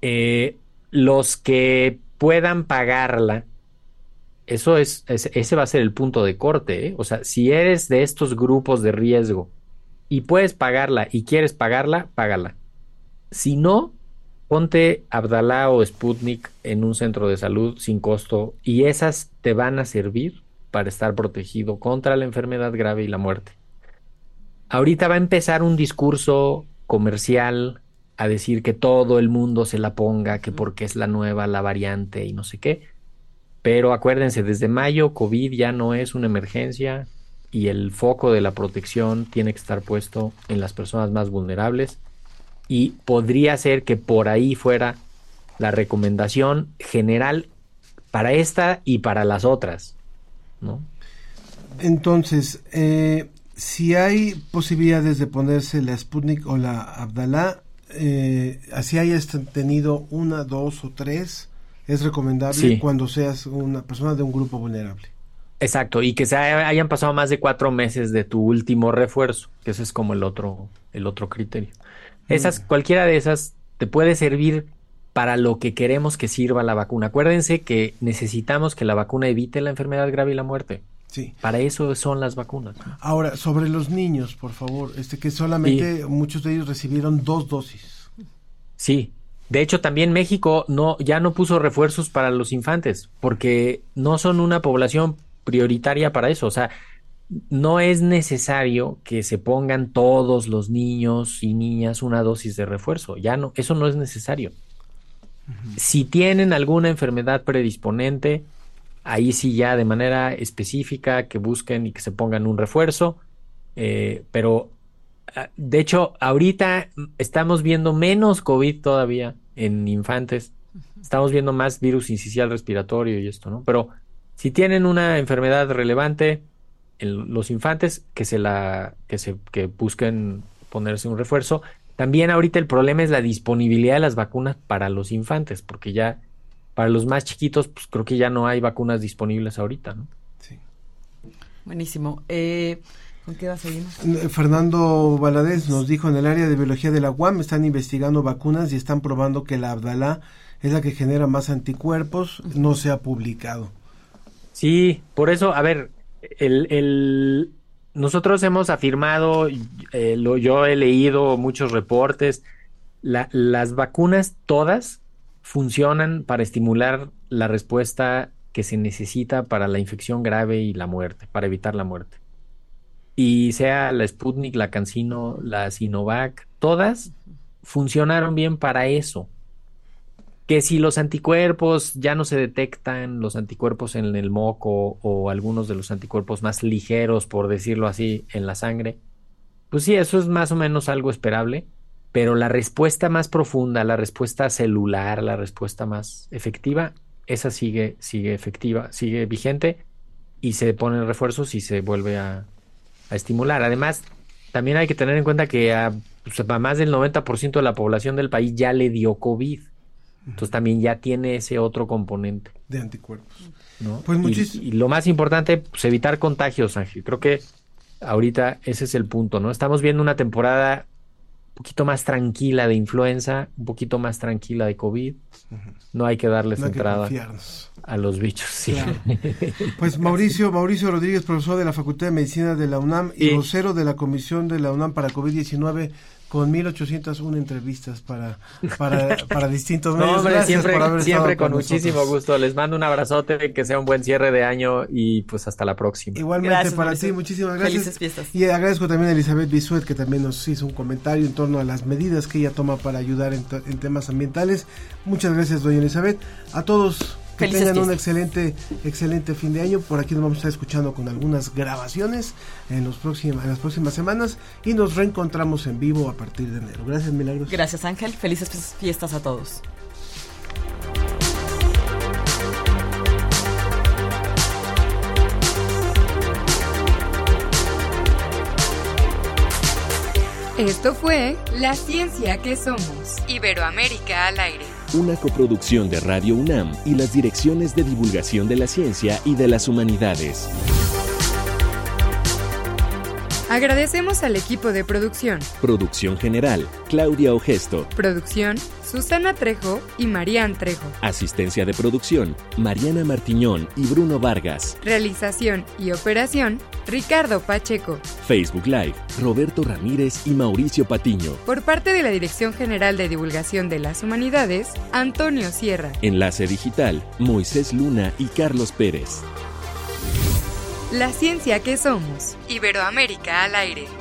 Eh, los que puedan pagarla, eso es, es- ese va a ser el punto de corte, ¿eh? O sea, si eres de estos grupos de riesgo y puedes pagarla y quieres pagarla, págala. Si no, ponte Abdalá o Sputnik en un centro de salud sin costo y esas te van a servir para estar protegido contra la enfermedad grave y la muerte. Ahorita va a empezar un discurso comercial a decir que todo el mundo se la ponga, que porque es la nueva, la variante y no sé qué. Pero acuérdense, desde mayo COVID ya no es una emergencia y el foco de la protección tiene que estar puesto en las personas más vulnerables y podría ser que por ahí fuera la recomendación general para esta y para las otras, ¿no? Entonces, eh, si hay posibilidades de ponerse la Sputnik o la Abdalá, eh, así hayas tenido una, dos o tres, es recomendable Sí. cuando seas una persona de un grupo vulnerable. Exacto, y que se haya- hayan pasado más de cuatro meses de tu último refuerzo, que ese es como el otro, el otro criterio. Esas, cualquiera de esas te puede servir para lo que queremos que sirva la vacuna. Acuérdense que necesitamos que la vacuna evite la enfermedad grave y la muerte. Sí. Para eso son las vacunas. Ahora, sobre los niños, por favor, este que solamente muchos de ellos recibieron dos dosis. Sí. De hecho, también México no, ya no puso refuerzos para los infantes, porque no son una población prioritaria para eso. O sea, no es necesario que se pongan todos los niños y niñas una dosis de refuerzo. Ya no, eso no es necesario. Si tienen alguna enfermedad predisponente, ahí sí ya de manera específica que busquen y que se pongan un refuerzo. Eh, pero ah, de hecho, ahorita estamos viendo menos COVID todavía en infantes. Estamos viendo más virus incisional respiratorio y esto, ¿no? Pero si tienen una enfermedad relevante en los infantes, que se la, que se, que busquen ponerse un refuerzo. También ahorita el problema es la disponibilidad de las vacunas para los infantes, porque ya para los más chiquitos, pues creo que ya no hay vacunas disponibles ahorita, ¿no? Sí. Buenísimo. Eh, ¿Con qué seguimos? Fernando Valadez nos dijo en el área de biología de la UAM están investigando vacunas y están probando que la Abdalá es la que genera más anticuerpos, no se ha publicado. Sí, por eso, a ver, el, nosotros hemos afirmado, eh, lo, yo he leído muchos reportes, las vacunas todas funcionan para estimular la respuesta que se necesita para la infección grave y la muerte, para evitar la muerte. Y sea la Sputnik, la Cancino, la Sinovac, todas funcionaron bien para eso que si los anticuerpos ya no se detectan, los anticuerpos en el moco o algunos de los anticuerpos más ligeros, por decirlo así, en la sangre, pues sí, eso es más o menos algo esperable, pero la respuesta más profunda, la respuesta celular, la respuesta más efectiva, esa sigue, sigue efectiva, sigue vigente y se ponen refuerzos y se vuelve a, estimular. Además, también hay que tener en cuenta que a, pues, a más del 90% de la población del país ya le dio COVID. Entonces también ya tiene ese otro componente. De anticuerpos. ¿no? Pues y, lo más importante, pues evitar contagios, Ángel. Creo que ahorita ese es el punto, ¿no? Estamos viendo una temporada un poquito más tranquila de influenza, un poquito más tranquila de COVID. No hay que darles entrada a los bichos, sí. Pues Mauricio, Mauricio Rodríguez, profesor de la Facultad de Medicina de la UNAM y vocero de la Comisión de la UNAM para COVID-19 con 1801 entrevistas para, para, para distintos medios. No, siempre, siempre con, muchísimo gusto. Les mando un abrazote, que sea un buen cierre de año y pues hasta la próxima. Igualmente para ti, muchísimas gracias. Felices fiestas. Y agradezco también a Elizabeth Bisuet, que también nos hizo un comentario en torno a las medidas que ella toma para ayudar en, en temas ambientales. Muchas gracias, doña Elizabeth. A todos que tengan un excelente, excelente fin de año. Por aquí nos vamos a estar escuchando con algunas grabaciones en, los próximos, en las próximas semanas y nos reencontramos en vivo a partir de enero. Gracias, Milagros. Gracias, Ángel. Felices fiestas a todos. Esto fue La Ciencia que Somos. Iberoamérica al aire una coproducción de Radio UNAM y las direcciones de divulgación de la ciencia y de las humanidades. Agradecemos al equipo de producción. Producción general, Claudia Ogesto. Producción, Susana Trejo y Marían Trejo. Asistencia de producción, Mariana Martiñón y Bruno Vargas. Realización y operación, Ricardo Pacheco. Facebook Live, Roberto Ramírez y Mauricio Patiño. Por parte de la Dirección General de Divulgación de las Humanidades, Antonio Sierra. Enlace Digital, Moisés Luna y Carlos Pérez. La ciencia que somos. Iberoamérica al aire.